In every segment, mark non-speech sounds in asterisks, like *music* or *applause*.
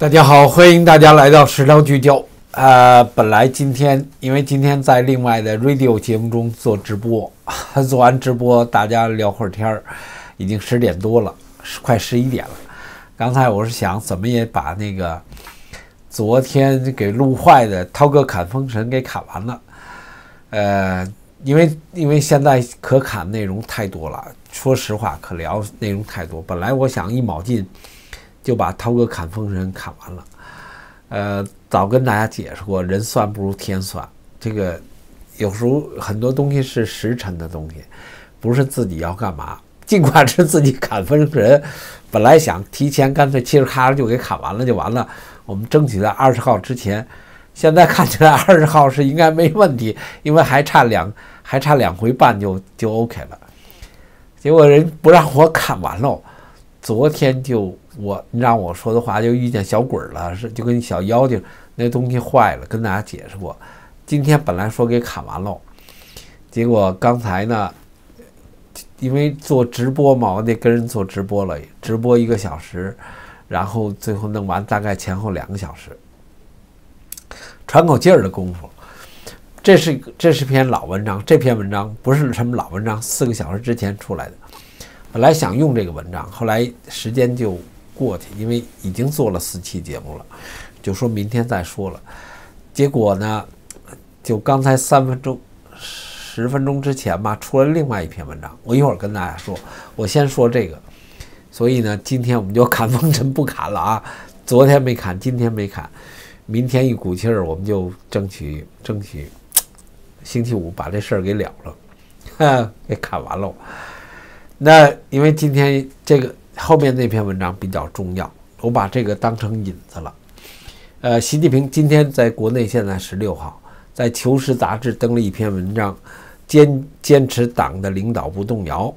大家好，欢迎大家来到时尚聚焦。呃，本来今天因为今天在另外的 radio 节目中做直播，*laughs* 做完直播大家聊会儿天儿，已经十点多了，快十一点了。刚才我是想怎么也把那个昨天给录坏的涛哥砍风神给砍完了。呃，因为因为现在可砍内容太多了，说实话可聊内容太多。本来我想一卯劲就把涛哥砍封神砍完了。呃，早跟大家解释过，人算不如天算。这个有时候很多东西是时辰的东西，不是自己要干嘛。尽管是自己砍封神，本来想提前干脆嘁哩咔嚓就给砍完了就完了，我们争取在二十号之前。现在看起来二十号是应该没问题，因为还差两还差两回半就就 OK 了。结果人不让我砍完喽，昨天就我让我说的话就遇见小鬼了，是就跟小妖精那东西坏了，跟大家解释过。今天本来说给砍完喽，结果刚才呢，因为做直播嘛，我得跟人做直播了，直播一个小时，然后最后弄完大概前后两个小时。喘口气儿的功夫，这是这是篇老文章。这篇文章不是什么老文章，四个小时之前出来的。本来想用这个文章，后来时间就过去，因为已经做了四期节目了，就说明天再说了。结果呢，就刚才三分钟、十分钟之前吧，出了另外一篇文章。我一会儿跟大家说，我先说这个。所以呢，今天我们就砍风尘不砍了啊！昨天没砍，今天没砍。明天一股气儿，我们就争取争取，星期五把这事儿给了了，哈 *laughs* 给砍完了。那因为今天这个后面那篇文章比较重要，我把这个当成引子了。呃，习近平今天在国内现在十六号在《求是》杂志登了一篇文章，坚坚持党的领导不动摇。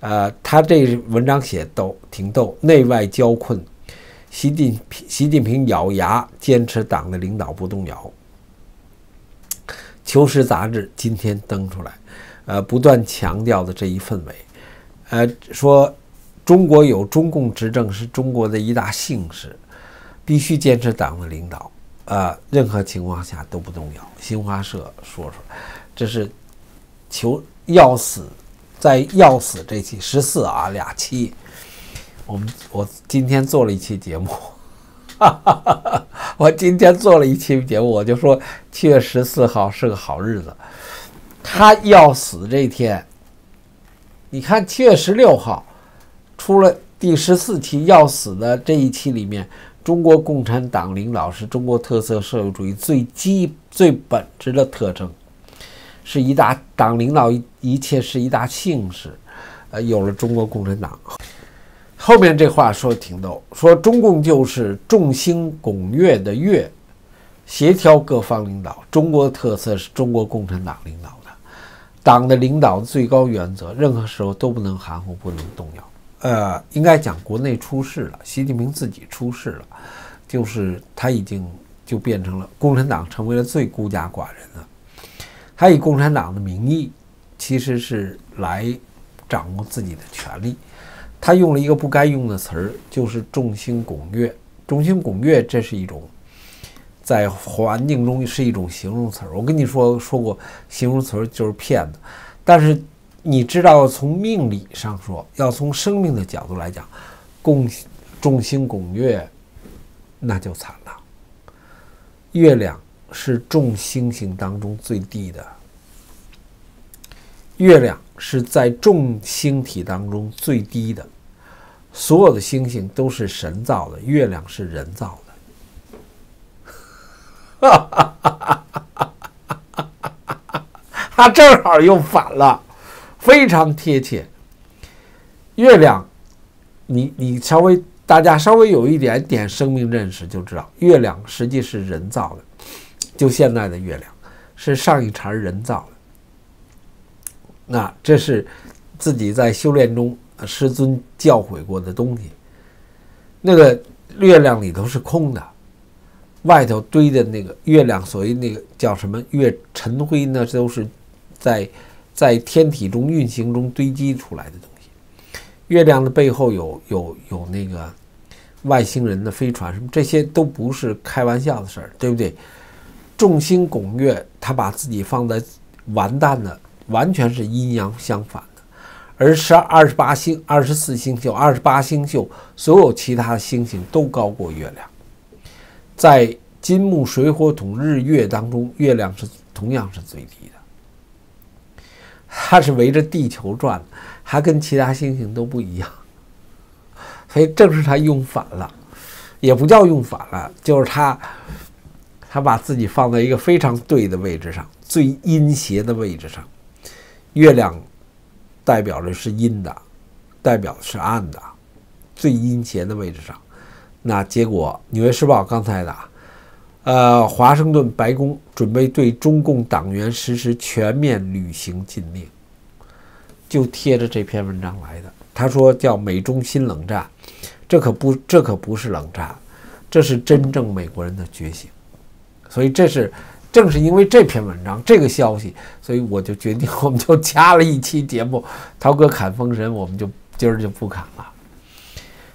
呃，他这文章写逗挺逗，内外交困。习近平，习近平咬牙坚持党的领导不动摇。《求是》杂志今天登出来，呃，不断强调的这一氛围，呃，说中国有中共执政是中国的一大幸事，必须坚持党的领导，啊，任何情况下都不动摇。新华社说说，这是求要死，在要死这期十四啊俩期。我们我今天做了一期节目，哈哈哈哈我今天做了一期节目，我就说七月十四号是个好日子。他要死这天，你看七月十六号出了第十四期要死的这一期里面，中国共产党领导是中国特色社会主义最基最本质的特征，是一大党领导一一切是一大幸事，呃，有了中国共产党。后面这话说的挺逗，说中共就是众星拱月的月，协调各方领导。中国特色是中国共产党领导的，党的领导最高原则，任何时候都不能含糊，不能动摇。呃，应该讲国内出事了，习近平自己出事了，就是他已经就变成了共产党成为了最孤家寡人了。他以共产党的名义，其实是来掌握自己的权利。他用了一个不该用的词儿，就是“众星拱月”。众星拱月，这是一种在环境中是一种形容词儿。我跟你说说过，形容词儿就是骗子。但是你知道，从命理上说，要从生命的角度来讲，共众星拱月，那就惨了。月亮是众星星当中最低的，月亮。是在众星体当中最低的，所有的星星都是神造的，月亮是人造的。哈哈哈哈哈哈！他正好又反了，非常贴切。月亮，你你稍微大家稍微有一点点生命认识就知道，月亮实际是人造的，就现在的月亮是上一茬人造的。那这是自己在修炼中师尊教诲过的东西。那个月亮里头是空的，外头堆的那个月亮，所谓那个叫什么月尘灰呢？都是在在天体中运行中堆积出来的东西。月亮的背后有有有那个外星人的飞船什么，这些都不是开玩笑的事儿，对不对？众星拱月，他把自己放在完蛋的，完全是阴阳相反的。而十二十八星、二十四星宿、二十八星宿，所有其他的星星都高过月亮。在金木水火土日月当中，月亮是同样是最低的。它是围着地球转，还跟其他星星都不一样。所以正是他用反了，也不叫用反了，就是他。他把自己放在一个非常对的位置上，最阴邪的位置上。月亮代表的是阴的，代表的是暗的，最阴邪的位置上。那结果，《纽约时报》刚才的，呃，华盛顿白宫准备对中共党员实施全面旅行禁令，就贴着这篇文章来的。他说叫美中新冷战，这可不，这可不是冷战，这是真正美国人的觉醒。所以这是，正是因为这篇文章这个消息，所以我就决定，我们就加了一期节目。涛哥砍封神，我们就今儿就不砍了。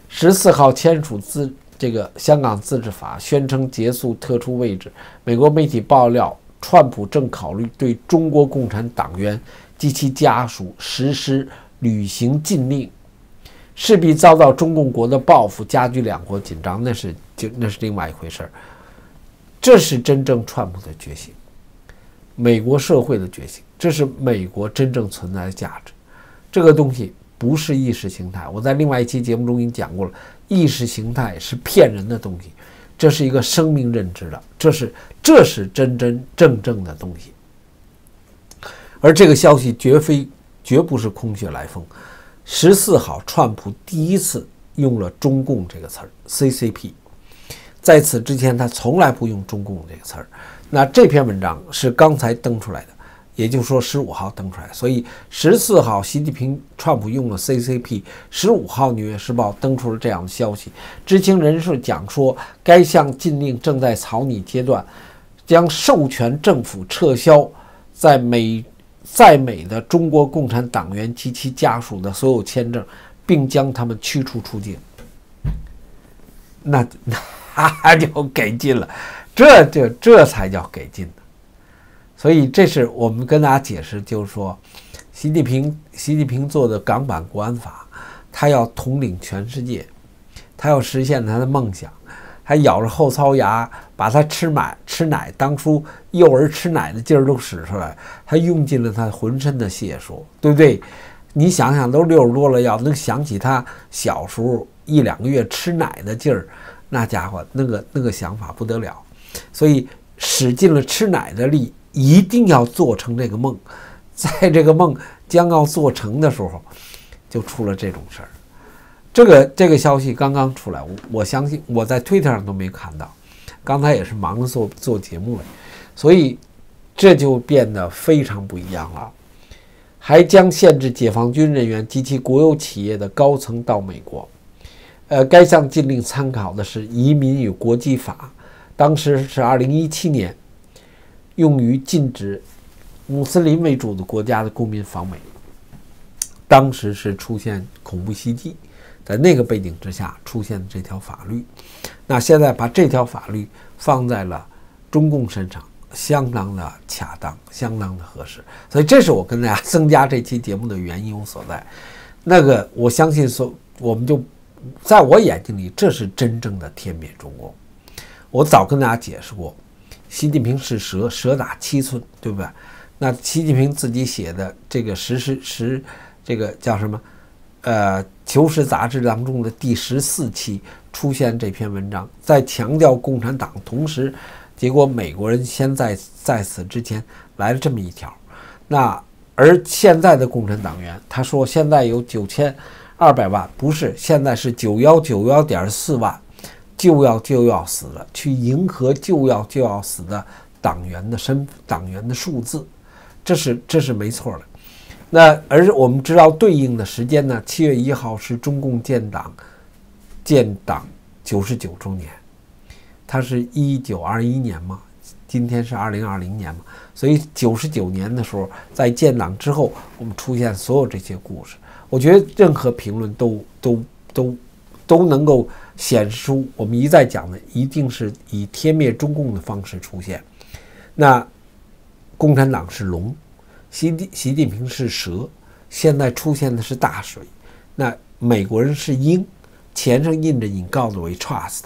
十四号签署自这个香港自治法，宣称结束特殊位置。美国媒体爆料，川普正考虑对中国共产党员及其家属实施旅行禁令，势必遭到中共国的报复，加剧两国紧张。那是就那是另外一回事儿。这是真正川普的觉醒，美国社会的觉醒，这是美国真正存在的价值。这个东西不是意识形态。我在另外一期节目中已经讲过了，意识形态是骗人的东西，这是一个生命认知的，这是这是真真正正的东西。而这个消息绝非绝不是空穴来风。十四号，川普第一次用了“中共”这个词儿，CCP。在此之前，他从来不用“中共”这个词儿。那这篇文章是刚才登出来的，也就是说十五号登出来。所以十四号，习近平、川普用了 CCP。十五号，《纽约时报》登出了这样的消息。知情人士讲说，该项禁令正在草拟阶段，将授权政府撤销在美在美的中国共产党员及其家属的所有签证，并将他们驱逐出境。那 *laughs* 那。就给劲了，这就这才叫给劲。所以这是我们跟大家解释，就是说，习近平习近平做的港版国安法，他要统领全世界，他要实现他的梦想，他咬着后槽牙把他吃奶吃奶当初幼儿吃奶的劲儿都使出来，他用尽了他浑身的解数，对不对？你想想，都六十多了，要能想起他小时候一两个月吃奶的劲儿。那家伙，那个那个想法不得了，所以使尽了吃奶的力，一定要做成这个梦。在这个梦将要做成的时候，就出了这种事儿。这个这个消息刚刚出来，我我相信我在推特上都没看到，刚才也是忙着做做节目了，所以这就变得非常不一样了。还将限制解放军人员及其国有企业的高层到美国。呃，该项禁令参考的是《移民与国际法》，当时是二零一七年，用于禁止穆斯林为主的国家的公民访美。当时是出现恐怖袭击，在那个背景之下出现的这条法律。那现在把这条法律放在了中共身上，相当的恰当，相当的合适。所以，这是我跟大家 *laughs* 增加这期节目的原因所在。那个，我相信说，我们就。在我眼睛里，这是真正的天灭中共。我早跟大家解释过，习近平是蛇，蛇打七寸，对不对？那习近平自己写的这个十十十，这个叫什么？呃，《求是》杂志当中的第十四期出现这篇文章，在强调共产党，同时，结果美国人先在在此之前来了这么一条。那而现在的共产党员，他说现在有九千。二百万不是，现在是九幺九幺点四万，就要就要死了，去迎合就要就要死的党员的身党员的数字，这是这是没错的。那而我们知道对应的时间呢？七月一号是中共建党建党九十九周年，它是一九二一年嘛，今天是二零二零年嘛，所以九十九年的时候，在建党之后，我们出现所有这些故事。我觉得任何评论都都都都能够显示出我们一再讲的，一定是以天灭中共的方式出现。那共产党是龙，习习近平是蛇，现在出现的是大水。那美国人是鹰，钱上印着 “in God we trust”，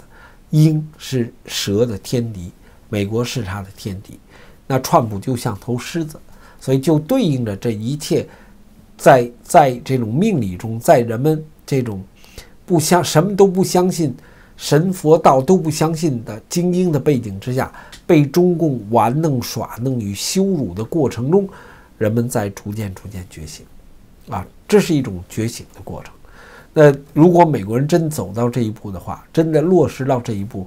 鹰是蛇的天敌，美国是他的天敌。那川普就像头狮子，所以就对应着这一切，在在这种命理中，在人们这种不相什么都不相信，神佛道都不相信的精英的背景之下，被中共玩弄耍弄与羞辱的过程中，人们在逐渐逐渐觉醒，啊，这是一种觉醒的过程。那如果美国人真走到这一步的话，真的落实到这一步，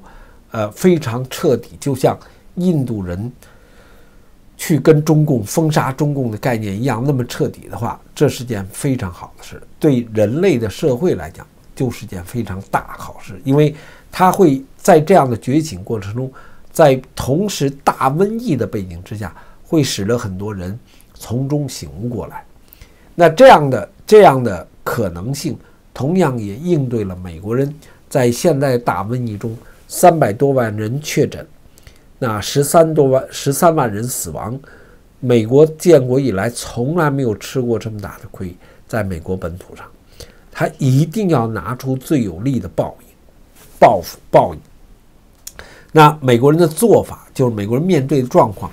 呃，非常彻底，就像印度人去跟中共封杀中共的概念一样，那么彻底的话，这是件非常好的事，对人类的社会来讲，就是件非常大好事，因为它会在这样的觉醒过程中，在同时大瘟疫的背景之下，会使得很多人从中醒悟过来。那这样的这样的可能性。同样也应对了美国人在现代大瘟疫中三百多万人确诊，那十三多万十三万人死亡，美国建国以来从来没有吃过这么大的亏，在美国本土上，他一定要拿出最有力的报应、报复、报应。那美国人的做法，就是美国人面对的状况，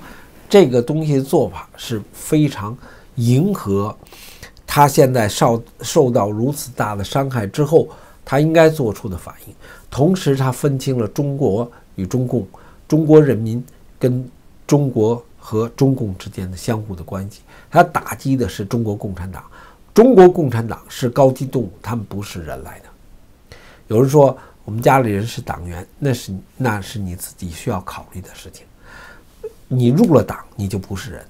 这个东西的做法是非常迎合。他现在受受到如此大的伤害之后，他应该做出的反应。同时，他分清了中国与中共、中国人民跟中国和中共之间的相互的关系。他打击的是中国共产党。中国共产党是高级动物，他们不是人来的。有人说我们家里人是党员，那是那是你自己需要考虑的事情。你入了党，你就不是人。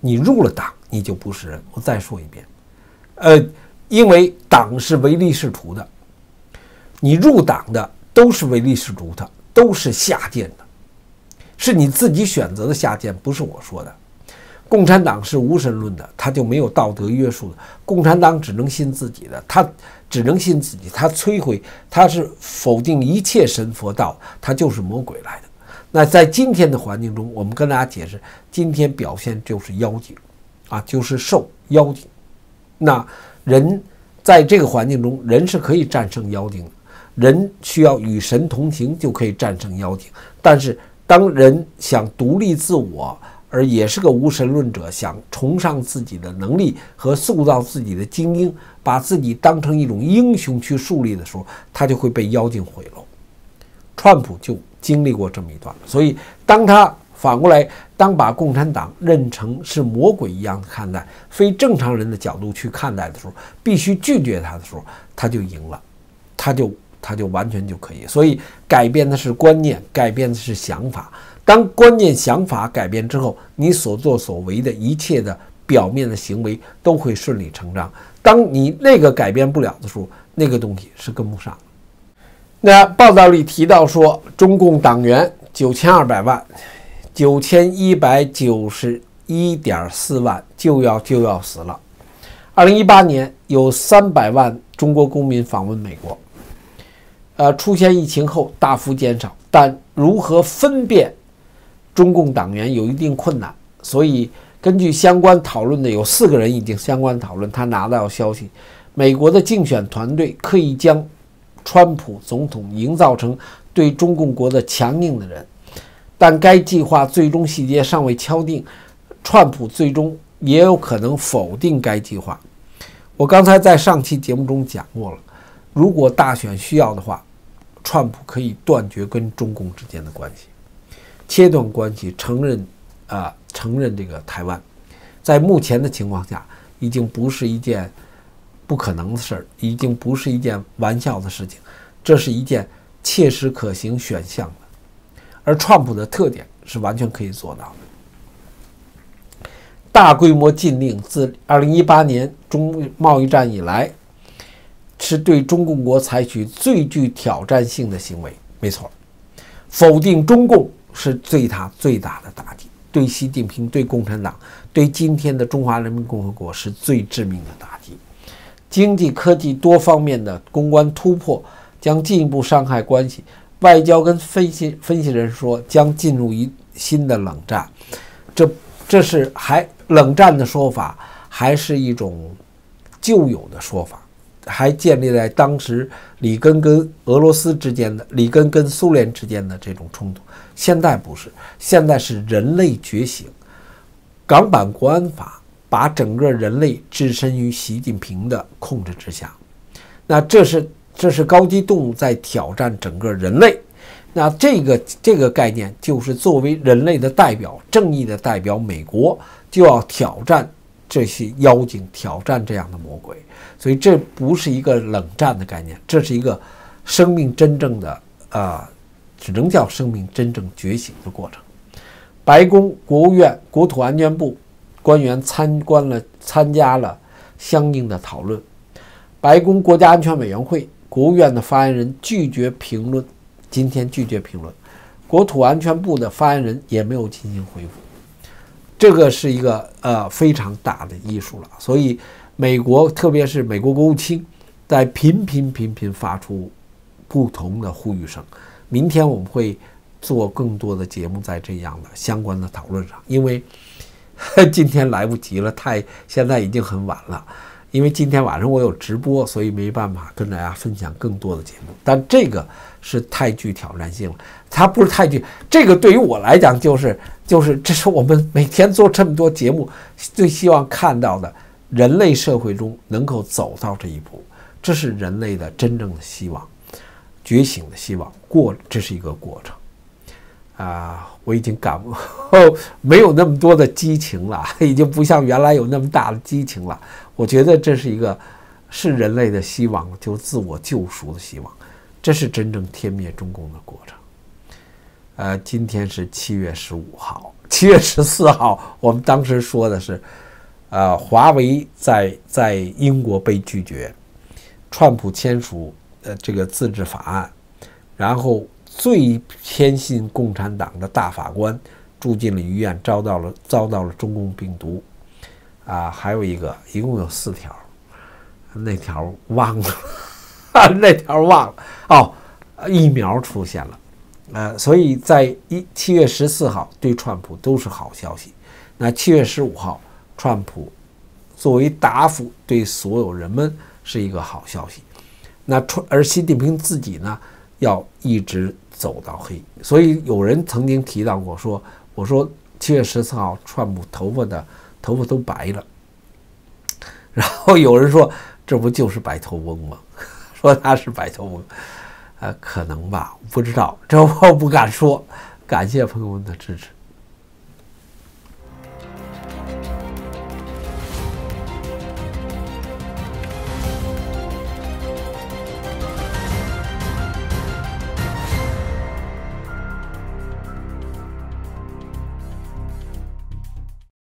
你入了党。你就不是人。我再说一遍，呃，因为党是唯利是图的，你入党的都是唯利是图的，都是下贱的，是你自己选择的下贱，不是我说的。共产党是无神论的，他就没有道德约束的。共产党只能信自己的，他只能信自己，他摧毁，他是否定一切神佛道，他就是魔鬼来的。那在今天的环境中，我们跟大家解释，今天表现就是妖精。啊，就是兽妖精。那人在这个环境中，人是可以战胜妖精的。人需要与神同行，就可以战胜妖精。但是，当人想独立自我，而也是个无神论者，想崇尚自己的能力和塑造自己的精英，把自己当成一种英雄去树立的时候，他就会被妖精毁了。川普就经历过这么一段，所以当他。反过来，当把共产党认成是魔鬼一样的看待，非正常人的角度去看待的时候，必须拒绝他的时候，他就赢了，他就他就完全就可以。所以，改变的是观念，改变的是想法。当观念、想法改变之后，你所作所为的一切的表面的行为都会顺理成章。当你那个改变不了的时候，那个东西是跟不上。那报道里提到说，中共党员九千二百万。九千一百九十一点四万就要就要死了。二零一八年有三百万中国公民访问美国，呃，出现疫情后大幅减少，但如何分辨中共党员有一定困难。所以，根据相关讨论的有四个人已经相关讨论，他拿到消息，美国的竞选团队刻意将川普总统营造成对中共国的强硬的人。但该计划最终细节尚未敲定，川普最终也有可能否定该计划。我刚才在上期节目中讲过了，如果大选需要的话，川普可以断绝跟中共之间的关系，切断关系，承认啊，承认这个台湾，在目前的情况下，已经不是一件不可能的事儿，已经不是一件玩笑的事情，这是一件切实可行选项的。而川普的特点是完全可以做到的。大规模禁令自二零一八年中贸易战以来，是对中共国采取最具挑战性的行为。没错，否定中共是对他最大的打击，对习近平、对共产党、对今天的中华人民共和国是最致命的打击。经济、科技多方面的攻关突破。将进一步伤害关系。外交跟分析分析人说将进入一新的冷战，这这是还冷战的说法，还是一种旧有的说法，还建立在当时里根跟俄罗斯之间的里根跟苏联之间的这种冲突。现在不是，现在是人类觉醒，港版国安法把整个人类置身于习近平的控制之下，那这是。这是高级动物在挑战整个人类，那这个这个概念就是作为人类的代表、正义的代表，美国就要挑战这些妖精，挑战这样的魔鬼。所以这不是一个冷战的概念，这是一个生命真正的啊，只能叫生命真正觉醒的过程。白宫、国务院、国土安全部官员参观了，参加了相应的讨论。白宫国家安全委员会。国务院的发言人拒绝评论，今天拒绝评论。国土安全部的发言人也没有进行回复。这个是一个呃非常大的艺术了。所以，美国特别是美国国务卿在频频频频发出不同的呼吁声。明天我们会做更多的节目在这样的相关的讨论上，因为 *laughs* 今天来不及了，太现在已经很晚了。因为今天晚上我有直播，所以没办法跟大家分享更多的节目。但这个是太具挑战性了，它不是太具。这个对于我来讲，就是就是这是我们每天做这么多节目最希望看到的，人类社会中能够走到这一步，这是人类的真正的希望，觉醒的希望。过，这是一个过程。啊，我已经感不没有那么多的激情了，已经不像原来有那么大的激情了。我觉得这是一个是人类的希望，就自我救赎的希望，这是真正天灭中共的过程。呃，今天是七月十五号，七月十四号，我们当时说的是，呃，华为在在英国被拒绝，川普签署呃这个自治法案，然后。最偏信共产党的大法官住进了医院，遭到了遭到了中共病毒，啊，还有一个，一共有四条，那条忘了，*laughs* 那条忘了。哦，疫苗出现了，呃，所以在一七月十四号对川普都是好消息，那七月十五号川普作为答复对所有人们是一个好消息，那川而习近平自己呢要一直。走到黑，所以有人曾经提到过，说我说七月十四号，川普头发的头发都白了，*laughs* 然后有人说这不就是白头翁吗？说他是白头翁，呃，可能吧，不知道，这我不敢说。感谢朋友们的支持。